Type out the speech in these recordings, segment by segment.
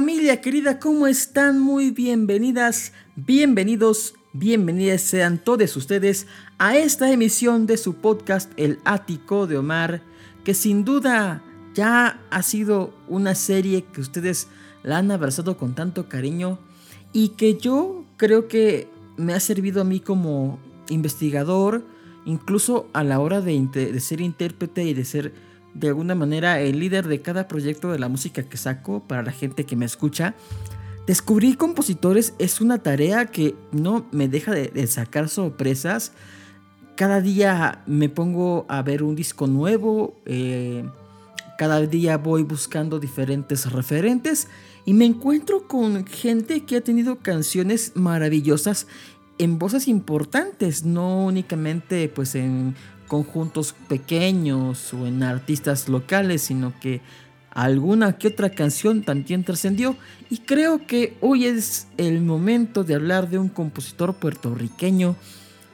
Familia querida, ¿cómo están? Muy bienvenidas, bienvenidos, bienvenidas sean todos ustedes a esta emisión de su podcast El Ático de Omar, que sin duda ya ha sido una serie que ustedes la han abrazado con tanto cariño y que yo creo que me ha servido a mí como investigador, incluso a la hora de, de ser intérprete y de ser de alguna manera el líder de cada proyecto de la música que saco para la gente que me escucha. Descubrir compositores es una tarea que no me deja de, sacar sorpresas. Cada día me pongo a ver un disco nuevo. Eh, cada día voy buscando diferentes referentes y me encuentro con gente que ha tenido canciones maravillosas en voces importantes, no únicamente pues en conjuntos pequeños o en artistas locales, sino que alguna que otra canción también trascendió. Y creo que hoy es el momento de hablar de un compositor puertorriqueño.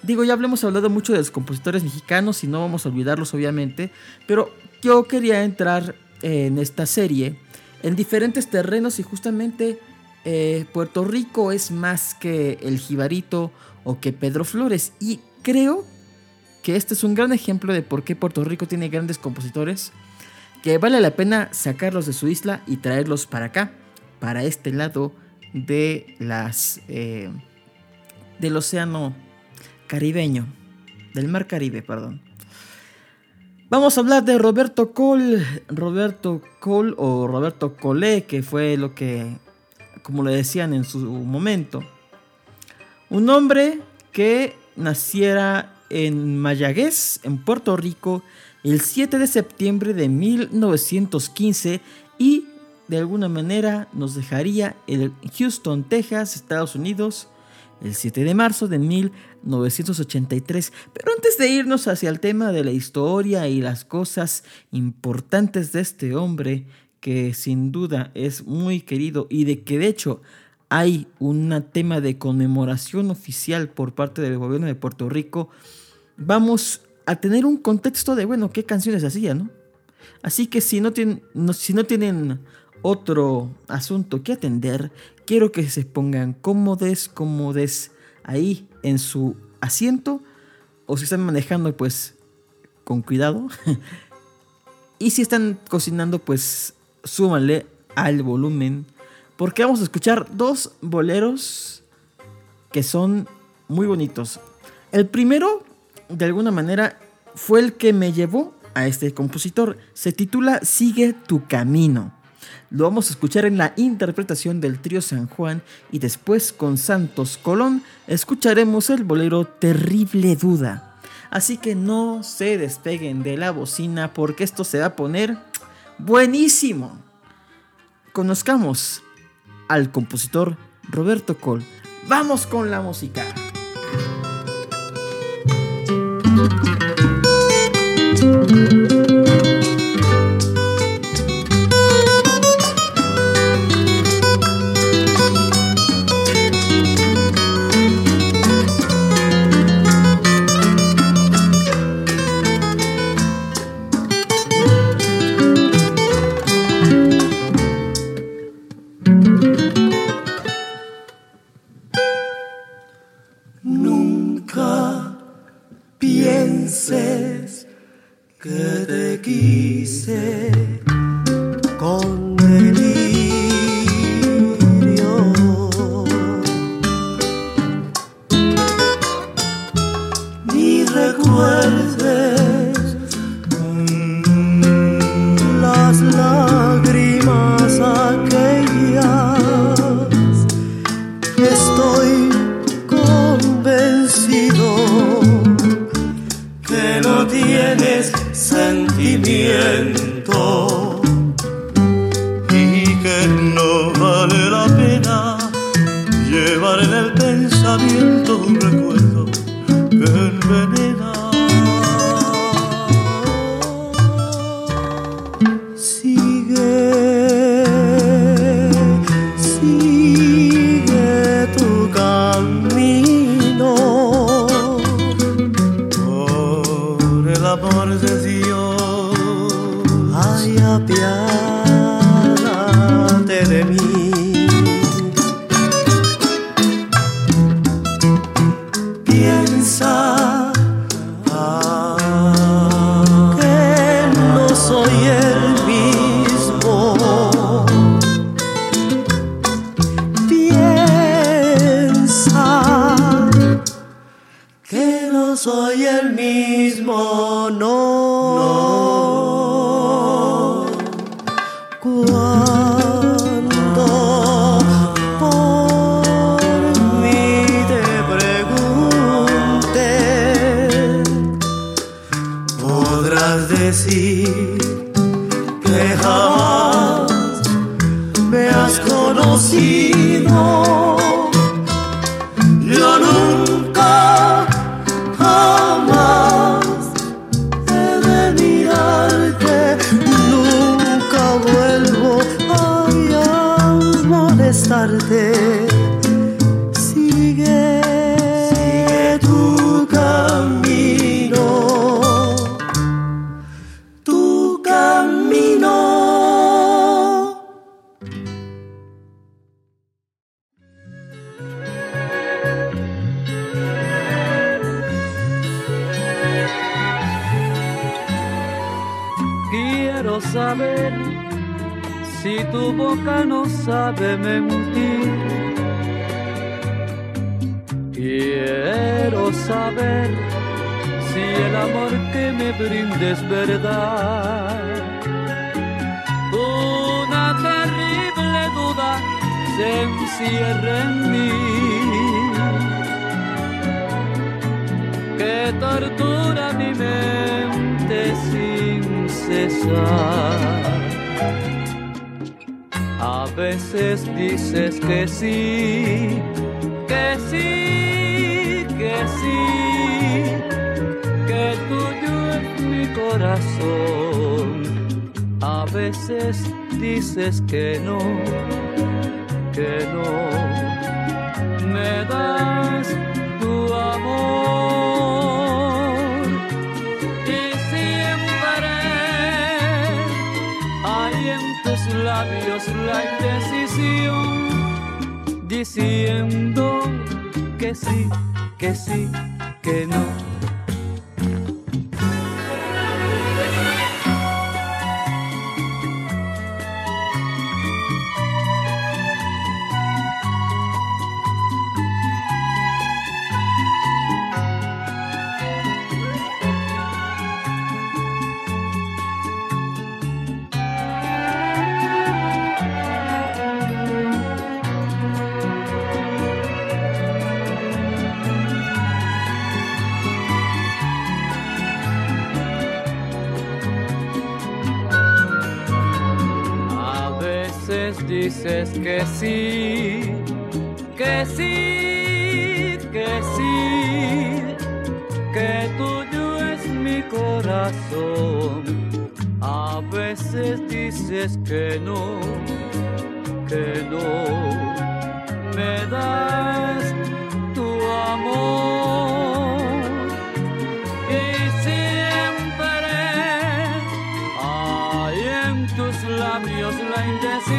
Digo, ya hablemos hablado mucho de los compositores mexicanos y no vamos a olvidarlos obviamente, pero yo quería entrar en esta serie en diferentes terrenos y justamente eh, Puerto Rico es más que el Jibarito o que Pedro Flores y creo que este es un gran ejemplo de por qué Puerto Rico tiene grandes compositores, que vale la pena sacarlos de su isla y traerlos para acá, para este lado de las eh, del océano caribeño, del mar Caribe, perdón. Vamos a hablar de Roberto Cole, Roberto Cole o Roberto Cole, que fue lo que, como le decían en su momento, un hombre que naciera en Mayagüez, en Puerto Rico, el 7 de septiembre de 1915 y de alguna manera nos dejaría en Houston, Texas, Estados Unidos, el 7 de marzo de 1983. Pero antes de irnos hacia el tema de la historia y las cosas importantes de este hombre, que sin duda es muy querido y de que de hecho hay un tema de conmemoración oficial por parte del gobierno de Puerto Rico, vamos a tener un contexto de, bueno, qué canciones hacía, ¿no? Así que si no tienen, si no tienen otro asunto que atender, quiero que se pongan cómodes, cómodes ahí en su asiento, o si están manejando, pues con cuidado. y si están cocinando, pues súmanle al volumen porque vamos a escuchar dos boleros que son muy bonitos. El primero, de alguna manera, fue el que me llevó a este compositor. Se titula Sigue tu camino. Lo vamos a escuchar en la interpretación del trío San Juan y después con Santos Colón escucharemos el bolero Terrible Duda. Así que no se despeguen de la bocina porque esto se va a poner buenísimo. Conozcamos al compositor Roberto Cole. Vamos con la música. Me has conocido. Tu boca no sabe mentir. Quiero saber si el amor que me brindes es verdad. Una terrible duda se encierra en mí. que tortura mi mente sin cesar. A veces dices que sí, que sí, que sí, que tuyo es mi corazón. A veces dices que no, que no, me das labios la indecisión diciendo que sí, que sí, que no. Veces dices que sí, que sí, que sí, que tuyo es mi corazón. A veces dices que no, que no, me das tu amor. Y siempre hay en tus labios la indecisión,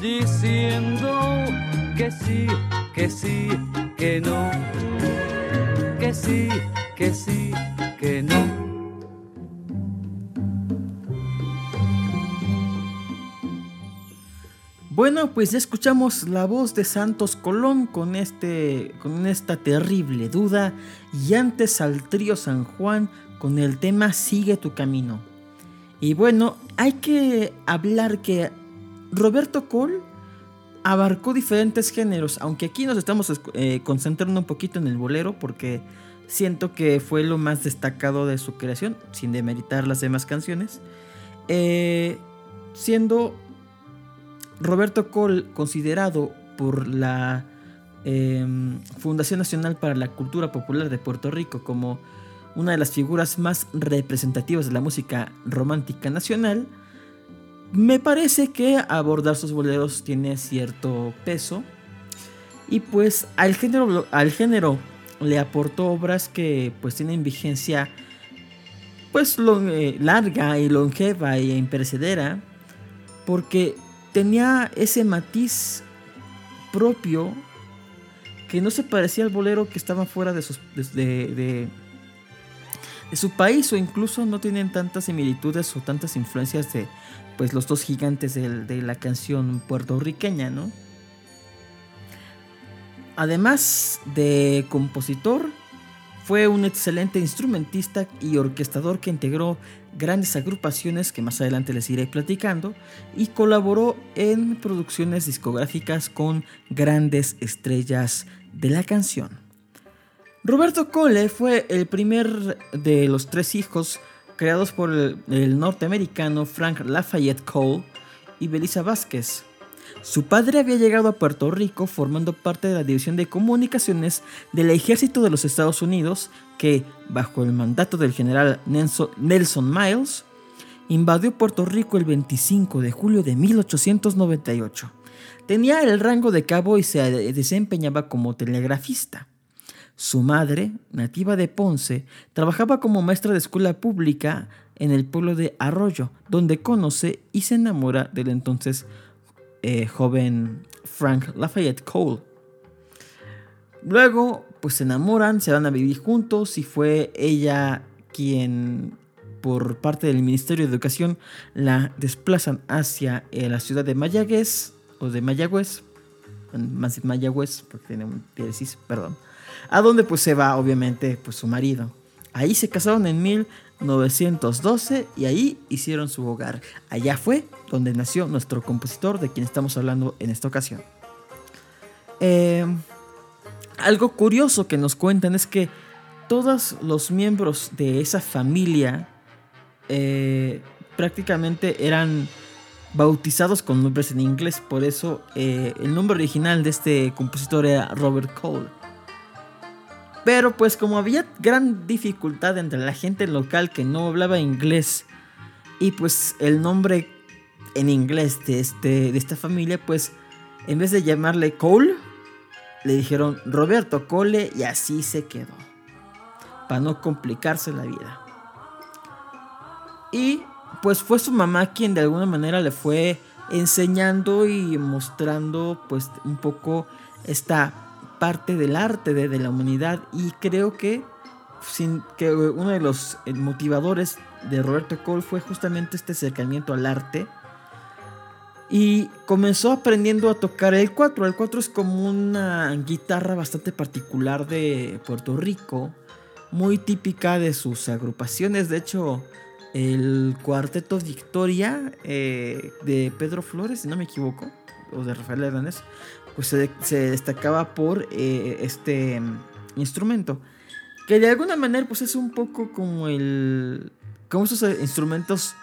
diciendo que sí, que sí, que no, que sí, que sí, que no. Bueno, pues ya escuchamos la voz de Santos Colón con, este, con esta terrible duda y antes al trío San Juan con el tema Sigue tu camino. Y bueno, hay que hablar que Roberto Cole abarcó diferentes géneros, aunque aquí nos estamos eh, concentrando un poquito en el bolero porque siento que fue lo más destacado de su creación, sin demeritar las demás canciones. Eh, siendo Roberto Cole considerado por la em, Fundación Nacional para la Cultura Popular de Puerto Rico como una de las figuras más representativas de la música romántica nacional, me parece que abordar sus boleros tiene cierto peso. Y pues al género, al género le aportó obras que pues tienen vigencia pues eh, larga y longeva e imperecedera. Porque tenía ese matiz propio que no se parecía al bolero que estaba fuera de, sus, de, de su país o incluso no tienen tantas similitudes o tantas influencias de pues los dos gigantes de, la canción puertorriqueña, ¿no? Además de compositor, fue un excelente instrumentista y orquestador que integró grandes agrupaciones que más adelante les iré platicando y colaboró en producciones discográficas con grandes estrellas de la canción. Roberto Cole fue el primer de los tres hijos creados por el, norteamericano Frank Lafayette Cole y Belisa Vázquez. Su padre había llegado a Puerto Rico formando parte de la División de Comunicaciones del Ejército de los Estados Unidos que, bajo el mandato del general Nelson Miles, invadió Puerto Rico el 25 de julio de 1898. Tenía el rango de cabo y se desempeñaba como telegrafista. Su madre, nativa de Ponce, trabajaba como maestra de escuela pública en el pueblo de Arroyo, donde conoce y se enamora del entonces eh, joven Frank Lafayette Cole. Luego, pues se enamoran, se van a vivir juntos y fue ella quien, por parte del Ministerio de Educación, la desplazan hacia eh, la ciudad de Mayagüez, o de Mayagüez, más Mayagüez, porque tiene un perdón a donde pues se va obviamente pues su marido. Ahí se casaron en 1912 y ahí hicieron su hogar. Allá fue donde nació nuestro compositor de quien estamos hablando en esta ocasión. Em, algo curioso que nos cuentan es que todos los miembros de esa familia eh, prácticamente eran bautizados con nombres en inglés, por eso eh, el nombre original de este compositor era Robert Cole. Pero pues como había gran dificultad entre la gente local que no hablaba inglés y pues el nombre en inglés de, este, de esta familia, pues en vez de llamarle Cole, le dijeron Roberto Cole y así se quedó. Para no complicarse la vida. Y pues fue su mamá quien de alguna manera le fue enseñando y mostrando pues un poco esta parte del arte de, la humanidad y creo que, sin, que uno de los eh, motivadores de Roberto Cole fue justamente este acercamiento al arte y comenzó aprendiendo a tocar el 4. El 4 es como una guitarra bastante particular de Puerto Rico, muy típica de sus agrupaciones. De hecho, el cuarteto Victoria eh, de Pedro Flores, si no me equivoco, o de Rafael Hernández, pues se, destacaba por eh, este instrumento. Que de alguna manera pues es un poco como el... como esos eh, instrumentos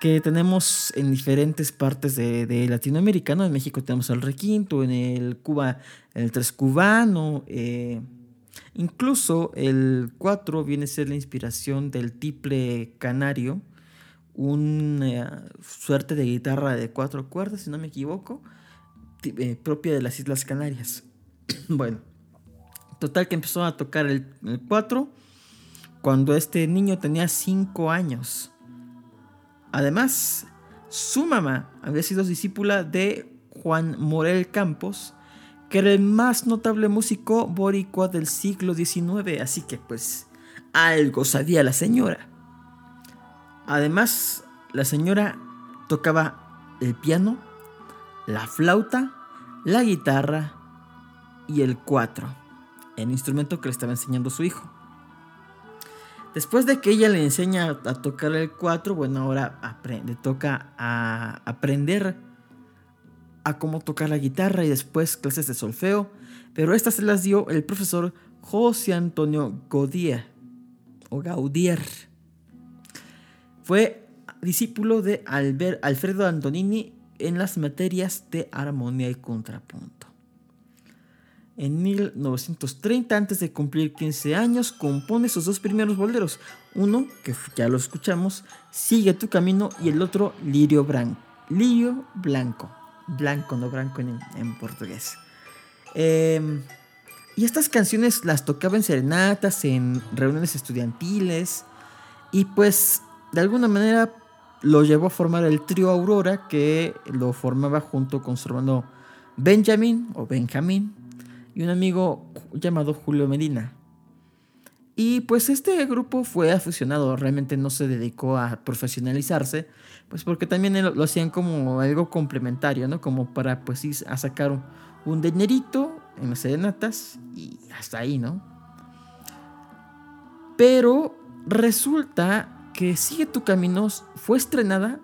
que tenemos en diferentes partes de, Latinoamérica, En México tenemos el requinto, en el Cuba el tres cubano, eh, incluso el 4 viene a ser la inspiración del tiple canario, una suerte de guitarra de cuatro cuerdas, si no me equivoco, eh, propia de las Islas Canarias. bueno, total que empezó a tocar el 4 cuando este niño tenía 5 años. Además, su mamá había sido discípula de Juan Morel Campos, que era el más notable músico boricua del siglo XIX, así que pues algo sabía la señora. Además, la señora tocaba el piano, la flauta, la guitarra y el cuatro, el instrumento que le estaba enseñando su hijo. Después de que ella le enseña a tocar el cuatro, bueno, ahora aprende, toca a aprender a cómo tocar la guitarra y después clases de solfeo, pero estas se las dio el profesor José Antonio Gaudier o Gaudier. Fue discípulo de Alfredo Antonini en las materias de armonía y contrapunto. En 1930, antes de cumplir 15 años, compone sus dos primeros boleros. Uno, que ya lo escuchamos, Sigue tu camino, y el otro, Lirio Blanco. Lirio Blanco. Blanco, no blanco en, portugués. Em, y estas canciones las tocaba en serenatas, en reuniones estudiantiles. Y pues, de alguna manera, lo llevó a formar el trío Aurora, que lo formaba junto con su hermano Benjamin o Benjamín y un amigo llamado Julio Medina. Y pues este grupo fue aficionado, realmente no se dedicó a profesionalizarse, pues porque también lo, hacían como algo complementario, ¿no? Como para pues ir a sacar un, dinerito en las serenatas y hasta ahí, ¿no? Pero resulta que Sigue tu camino fue estrenada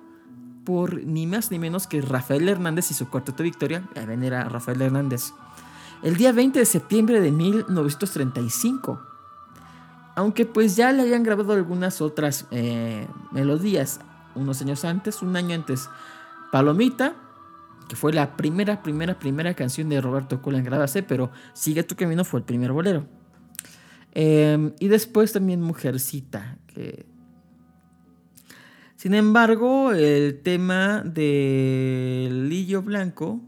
por ni más ni menos que Rafael Hernández y su cuarteto Victoria, a venir a Rafael Hernández, el día 20 de septiembre de 1935. Aunque pues ya le habían grabado algunas otras eh, melodías unos años antes, un año antes, Palomita, que fue la primera, primera, primera canción de Roberto Cola en grabarse, pero Sigue tu camino fue el primer bolero. Em, y después también Mujercita, que sin embargo, el tema de Lillo Blanco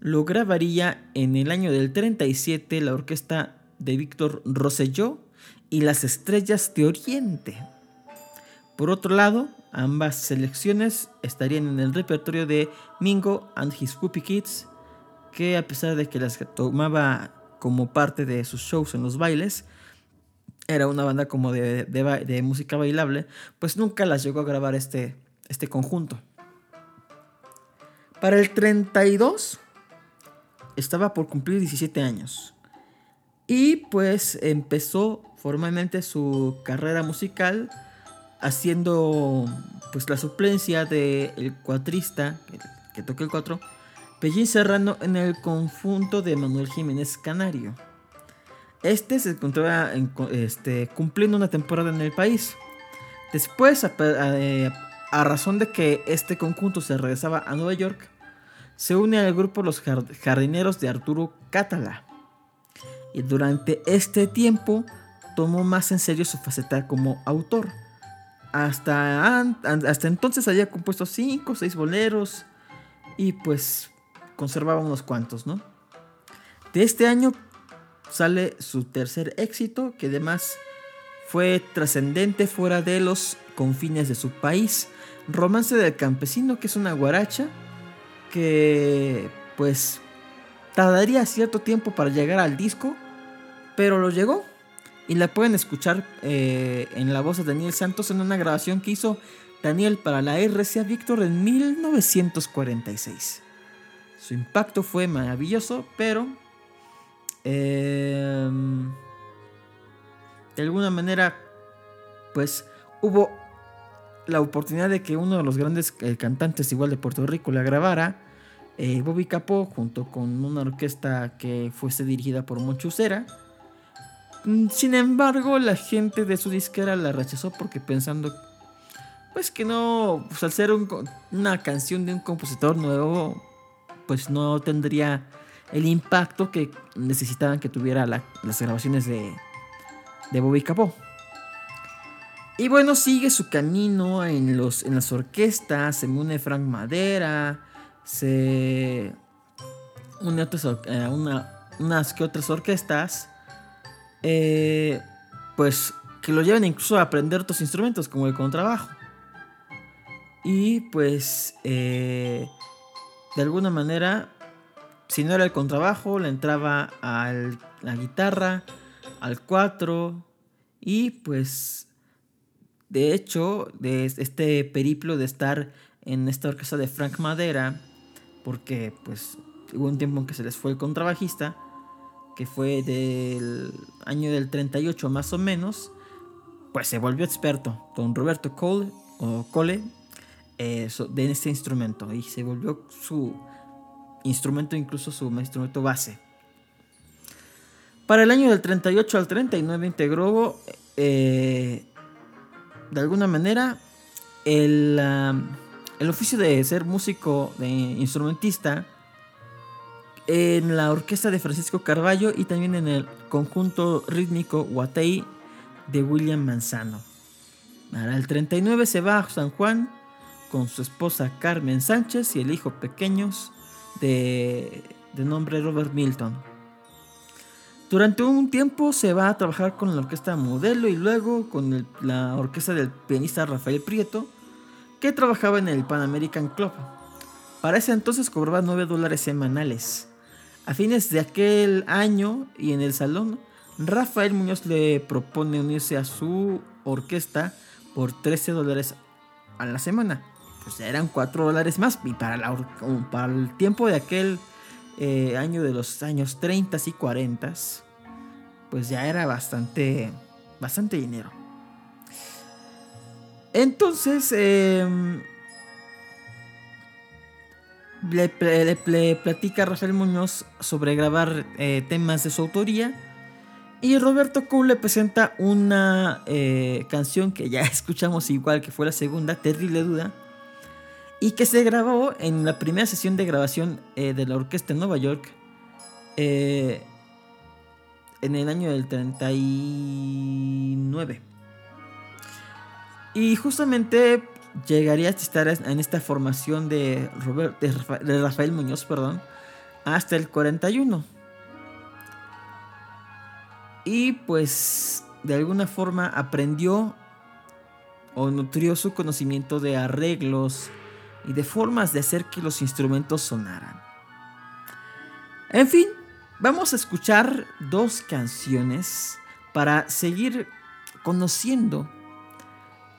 lo grabaría en el año del 37 la orquesta de Víctor Rosselló y las Estrellas de Oriente. Por otro lado, ambas selecciones estarían en el repertorio de Mingo and His Whoopie Kids, que a pesar de que las tomaba como parte de sus shows en los bailes, era una banda como de, música bailable, pues nunca las llegó a grabar este, este conjunto. Para el 32 estaba por cumplir 17 años y pues empezó formalmente su carrera musical haciendo pues la suplencia del cuatrista que, que toca el cuatro, Pellín Serrano en el conjunto de Manuel Jiménez Canario. Este se encontraba este, cumpliendo una temporada en el país. Después, eh, a, razón de que este conjunto se regresaba a Nueva York, se une al grupo Los Jardineros de Arturo Catala. Y durante este tiempo tomó más en serio su faceta como autor. Hasta, hasta entonces había compuesto 5 o 6 boleros y pues conservaba unos cuantos, ¿no? De este año sale su tercer éxito, que además fue trascendente fuera de los confines de su país. Romance del campesino, que es una guaracha que pues tardaría cierto tiempo para llegar al disco, pero lo llegó. Y la pueden escuchar eh, en la voz de Daniel Santos en una grabación que hizo Daniel para la RCA Víctor en 1946. Su impacto fue maravilloso, pero Em, de alguna manera, pues hubo la oportunidad de que uno de los grandes eh, cantantes igual de Puerto Rico la grabara, eh, Bobby Capó, junto con una orquesta que fuese dirigida por Monchucera. Mm, sin embargo, la gente de su disquera la rechazó porque pensando, pues que no, pues al ser una canción de un compositor nuevo, pues no tendría el impacto que necesitaban que tuviera las grabaciones de, de Bobby Capó. Y bueno, sigue su camino en, los, en las orquestas, se une Frank Madera, se une a una, unas que otras orquestas, eh, pues que lo llevan incluso a aprender otros instrumentos como el contrabajo. Y pues eh, de alguna manera si no era el contrabajo, le entraba a la guitarra, al cuatro y pues de hecho de este periplo de estar en esta orquesta de Frank Madera, porque pues hubo un tiempo en que se les fue el contrabajista, que fue del año del 38 más o menos, pues se volvió experto, don Roberto Cole, o Cole, eh, de este instrumento y se volvió su instrumento, incluso su instrumento base. Para el año del 38 al 39 integró eh, de alguna manera el, el, oficio de ser músico, de instrumentista, en la orquesta de Francisco Carballo y también en el conjunto rítmico Guatei de William Manzano. Para el 39 se va a San Juan con su esposa Carmen Sánchez y el hijo pequeños de, de nombre Robert Milton. Durante un tiempo se va a trabajar con la orquesta Modelo y luego con la orquesta del pianista Rafael Prieto, que trabajaba en el Pan American Club. Para ese entonces cobraba 9 dólares semanales. A fines de aquel año y en el salón, Rafael Muñoz le propone unirse a su orquesta por 13 dólares a la semana. Eran 4 dólares más. Y para, el tiempo de aquel eh, año de los años 30 y 40, pues ya era bastante, bastante dinero. Entonces, em, le, platica a Rafael Muñoz sobre grabar eh, temas de su autoría. Y Roberto Cole le presenta una eh, canción que ya escuchamos igual que fue la segunda, Terrible Duda. Y que se grabó en la primera sesión de grabación eh, de la orquesta en Nueva York. eh, en el año del 39. Y justamente llegaría a estar en esta formación de, Robert- de Rafa- de Rafael Muñoz perdón, hasta el 41. Y pues de alguna forma aprendió o nutrió su conocimiento de arreglos y de formas de hacer que los instrumentos sonaran. En fin, vamos a escuchar dos canciones para seguir conociendo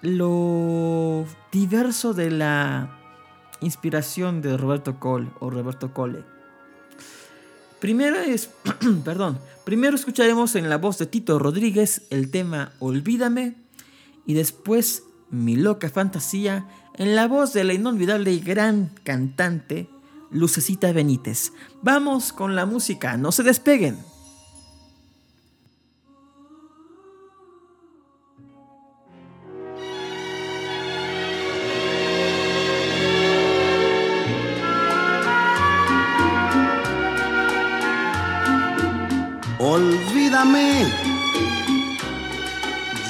lo diverso de la inspiración de Roberto Cole o Roberto Cole. Primero es, perdón, primero escucharemos en la voz de Tito Rodríguez el tema Olvídame y después Mi loca fantasía en la voz de la inolvidable y gran cantante Lucecita Benítez. Vamos con la música, no se despeguen. Olvídame,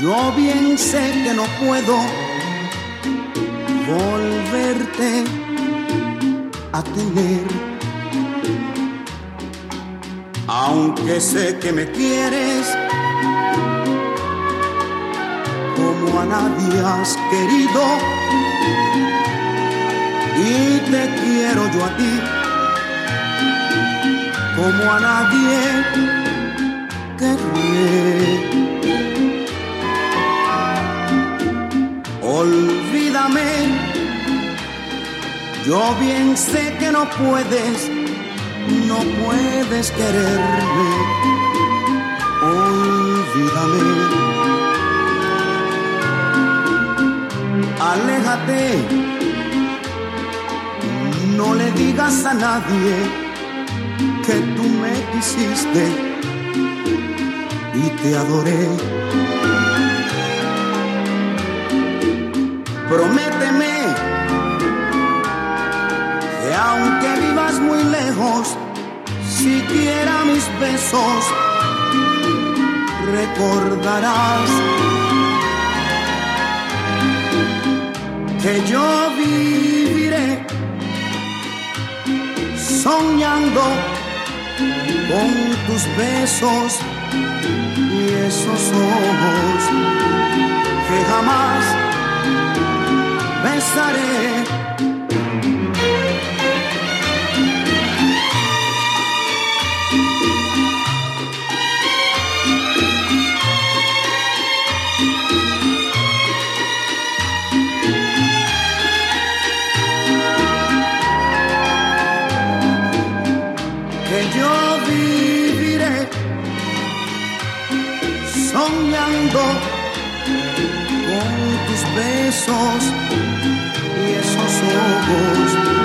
yo bien sé que no puedo volverte a tener. Aunque sé que me quieres como a nadie has querido y te quiero yo a ti como a nadie querré. Olvídame, yo bien sé que no puedes, no puedes quererme. Olvídame, aléjate, no le digas a nadie que tú me quisiste y te adoré. Prométeme que aunque vivas muy lejos, siquiera mis besos recordarás que yo viviré soñando con tus besos y esos ojos que jamás besaré. Soñando con tus besos esos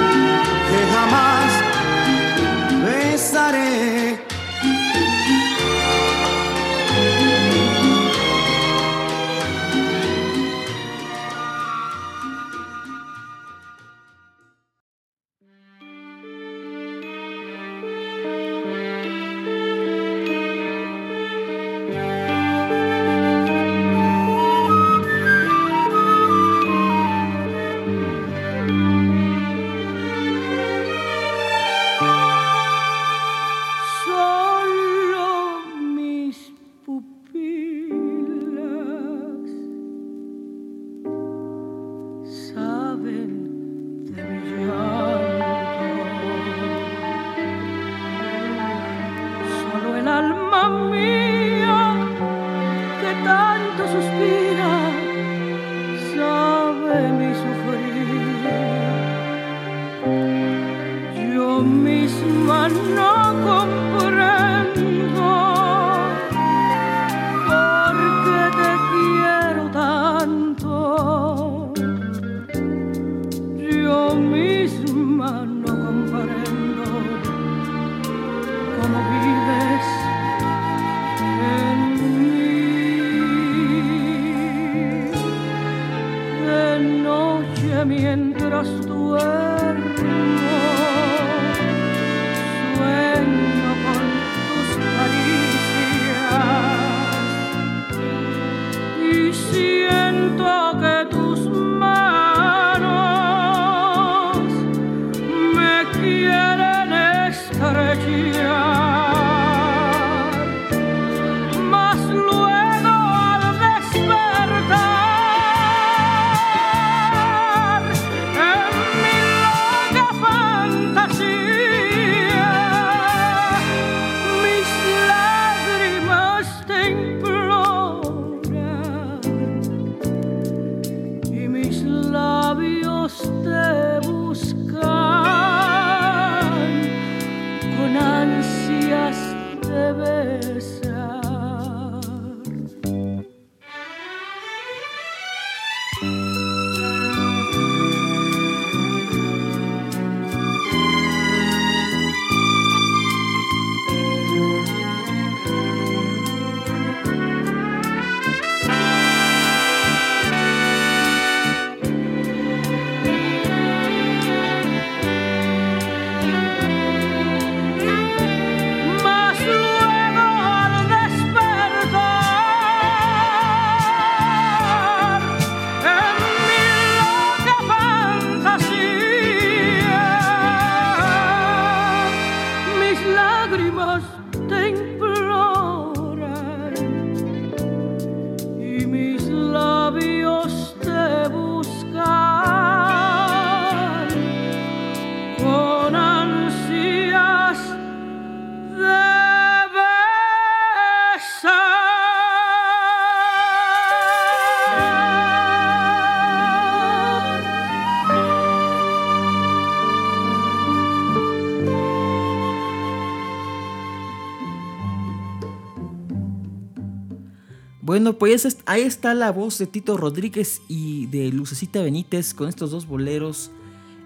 Bueno, pues ahí está la voz de Tito Rodríguez y de Lucecita Benítez con estos dos boleros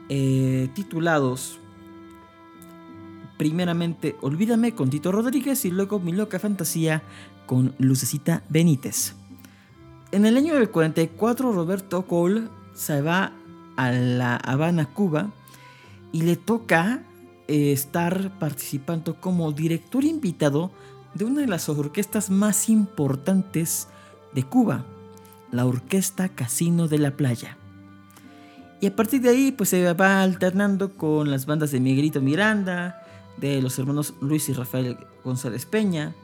eh, titulados primeramente Olvídame con Tito Rodríguez y luego Mi Loca Fantasía con Lucecita Benítez. En el año del 44 Roberto Cole se va a La Habana, Cuba y le toca eh, estar participando como director invitado de una de las orquestas más importantes de Cuba, la Orquesta Casino de la Playa. Y a partir de ahí pues se va alternando con las bandas de Miguelito Miranda, de los hermanos Luis y Rafael González Peña.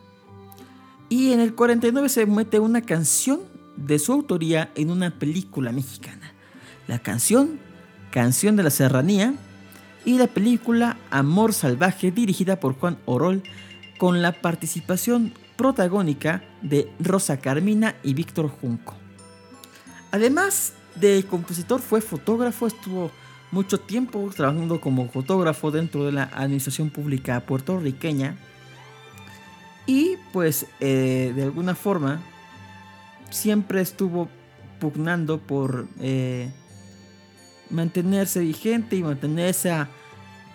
Y en el 49 se mete una canción de su autoría en una película mexicana. La canción Canción de la Serranía y la película Amor Salvaje dirigida por Juan Orol con la participación protagónica de Rosa Carmina y Víctor Junco. Además de compositor fue fotógrafo, estuvo mucho tiempo trabajando como fotógrafo dentro de la administración pública puertorriqueña y pues eh, de alguna forma siempre estuvo pugnando por eh, mantenerse vigente y mantener esa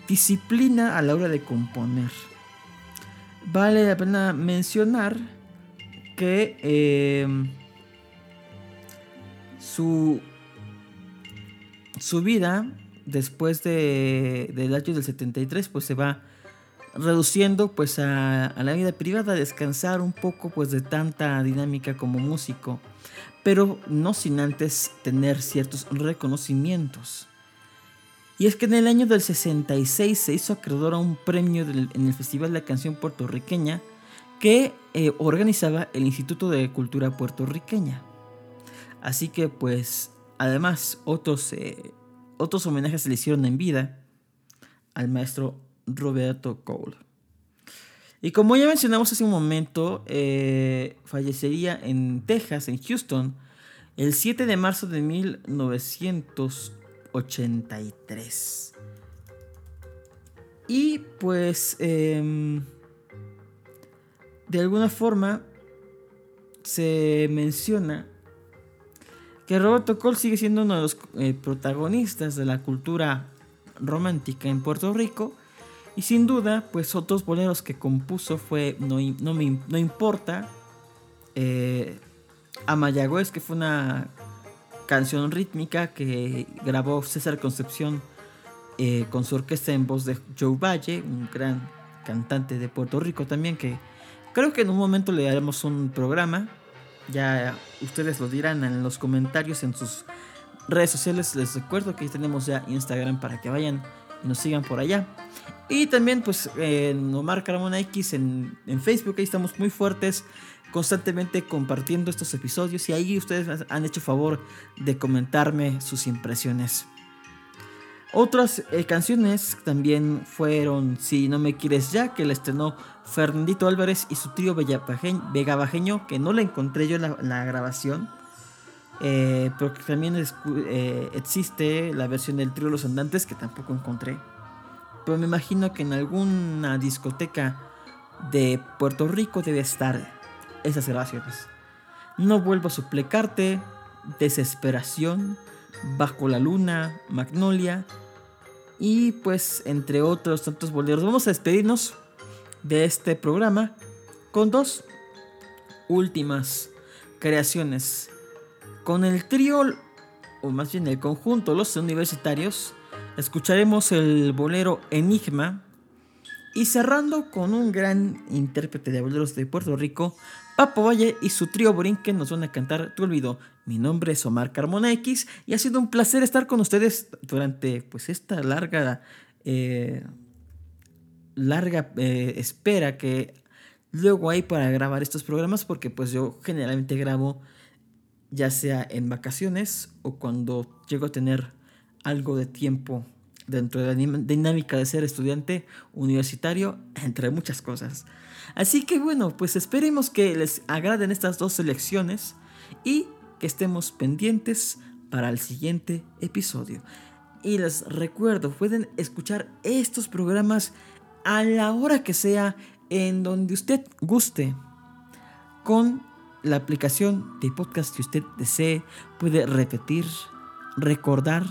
disciplina a la hora de componer. Vale la pena mencionar que eh, su, su vida después de, del año del 73 pues se va reduciendo pues a, a, la vida privada, a descansar un poco pues de tanta dinámica como músico, pero no sin antes tener ciertos reconocimientos. Y es que en el año del 66 se hizo acreedor a un premio en el Festival de la Canción Puertorriqueña que eh, organizaba el Instituto de Cultura Puertorriqueña. Así que pues además otros, eh, otros homenajes se le hicieron en vida al maestro Roberto Cole. Y como ya mencionamos hace un momento, eh, fallecería en Texas, en Houston, el 7 de marzo de 1983. Y pues, em, de alguna forma, se menciona que Roberto Cole sigue siendo uno de los eh, protagonistas de la cultura romántica en Puerto Rico. Y sin duda, pues otros boleros que compuso fue No, no, no Importa, eh, Amayagüez, que fue una canción rítmica que grabó César Concepción eh, con su orquesta en voz de Joe Valle, un gran cantante de Puerto Rico también, que creo que en un momento le haremos un programa ya ustedes lo dirán en los comentarios en sus redes sociales. Les recuerdo que tenemos ya Instagram para que vayan y nos sigan por allá. Y también pues en Omar Carmona X en, en Facebook, ahí estamos muy fuertes constantemente compartiendo estos episodios y ahí ustedes han hecho favor de comentarme sus impresiones. Otras eh, canciones también fueron Si no me quieres ya, que la estrenó Fernandito Álvarez y su trío Vega Bajeño, que no la encontré yo en la, grabación. Eh, pero que también eh, existe la versión del trío Los Andantes, que tampoco encontré. Pero me imagino que en alguna discoteca de Puerto Rico debe estar esas grabaciones. No vuelvo a suplicarte, Desesperación, Bajo la Luna, Magnolia y pues entre otros tantos boleros. Vamos a despedirnos de este programa con dos últimas creaciones. Con el trío, o más bien el conjunto, los universitarios, escucharemos el bolero Enigma. Y cerrando con un gran intérprete de boleros de Puerto Rico, Papo Valle y su trío Borinquen nos van a cantar Tu Olvido. Mi nombre es Omar Carmona X y ha sido un placer estar con ustedes durante pues esta larga eh, larga eh, espera que luego hay para grabar estos programas porque pues yo generalmente grabo ya sea en vacaciones o cuando llego a tener algo de tiempo dentro de la dinámica de ser estudiante universitario, entre muchas cosas. Así que bueno, pues esperemos que les agraden estas dos selecciones y que estemos pendientes para el siguiente episodio. Y les recuerdo, pueden escuchar estos programas a la hora que sea, en donde usted guste, con la aplicación de podcast que usted desee, puede repetir, recordar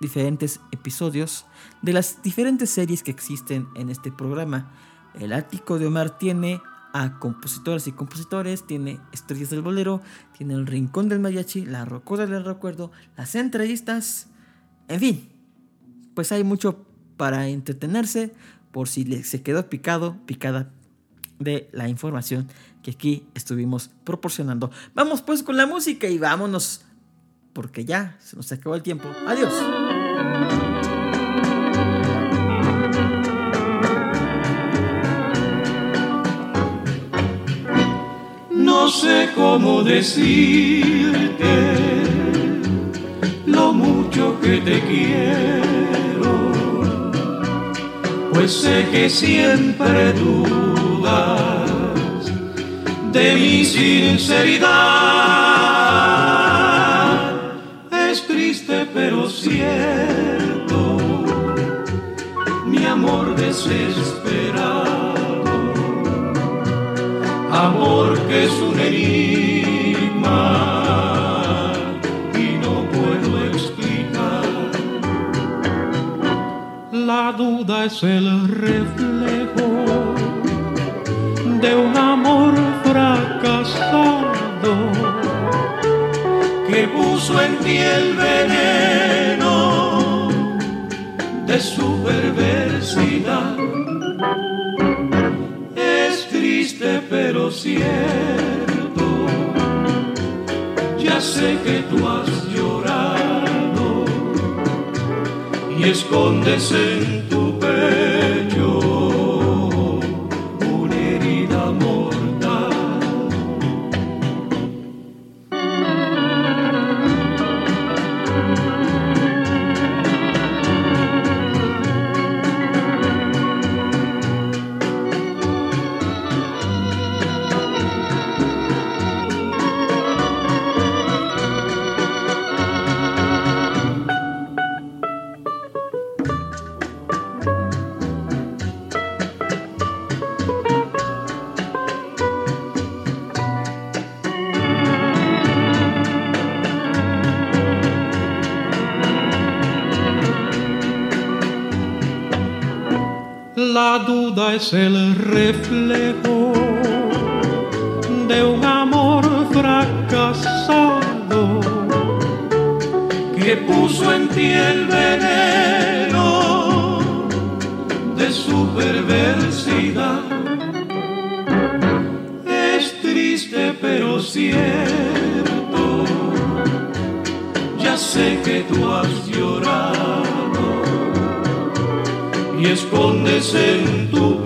diferentes episodios de las diferentes series que existen en este programa. El Ático de Omar tiene a compositores y compositores, tiene Estrellas del Bolero, tiene El Rincón del Mariachi, La Rocoda del Recuerdo, las entrevistas, en fin, pues hay mucho para entretenerse por si se quedó picado, picada de la información que aquí estuvimos proporcionando. Vamos pues con la música y vámonos, porque ya se nos acabó el tiempo. Adiós. No sé cómo decirte lo mucho que te quiero, pues sé que siempre dudas de mi sinceridad. Es triste pero cierto, mi amor desesperado amor que es un enigma y no puedo explicar. La duda es el reflejo de un amor que puso en ti el veneno de su perversidad pero cierto. Ya sé que tú has llorado y escondes en tu es el reflejo de un amor fracasado que puso en ti el veneno de su perversidad. Es triste pero cierto, ya sé que tú has llorado y escondes en tu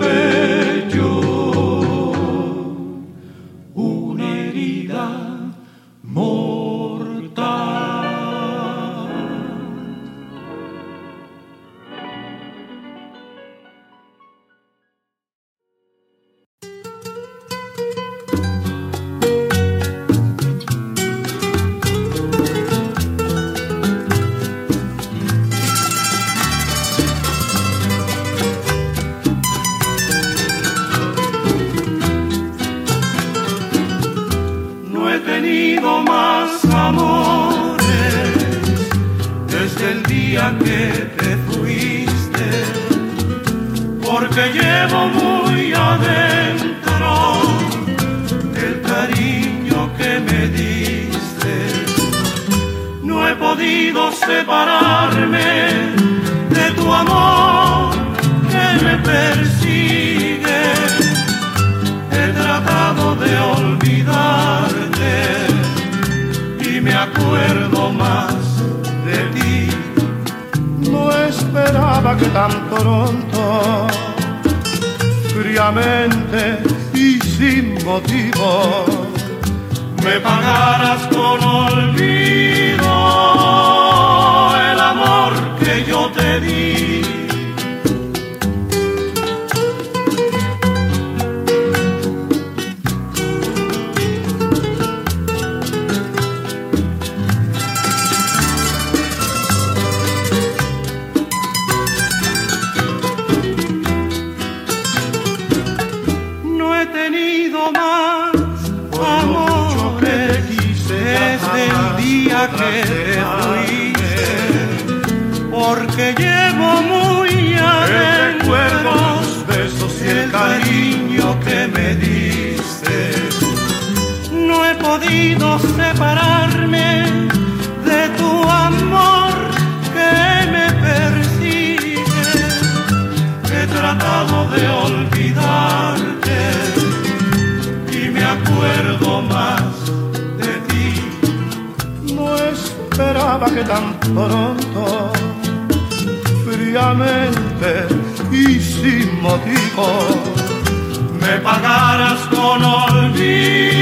esperaba que tan pronto, fríamente y sin motivo, Me pagaras con olvido el amor que yo te di. Separarme de tu amor que me persigue. He tratado de olvidarte y me acuerdo más de ti. No esperaba que tan pronto, fríamente y sin motivo, me pagaras con olvido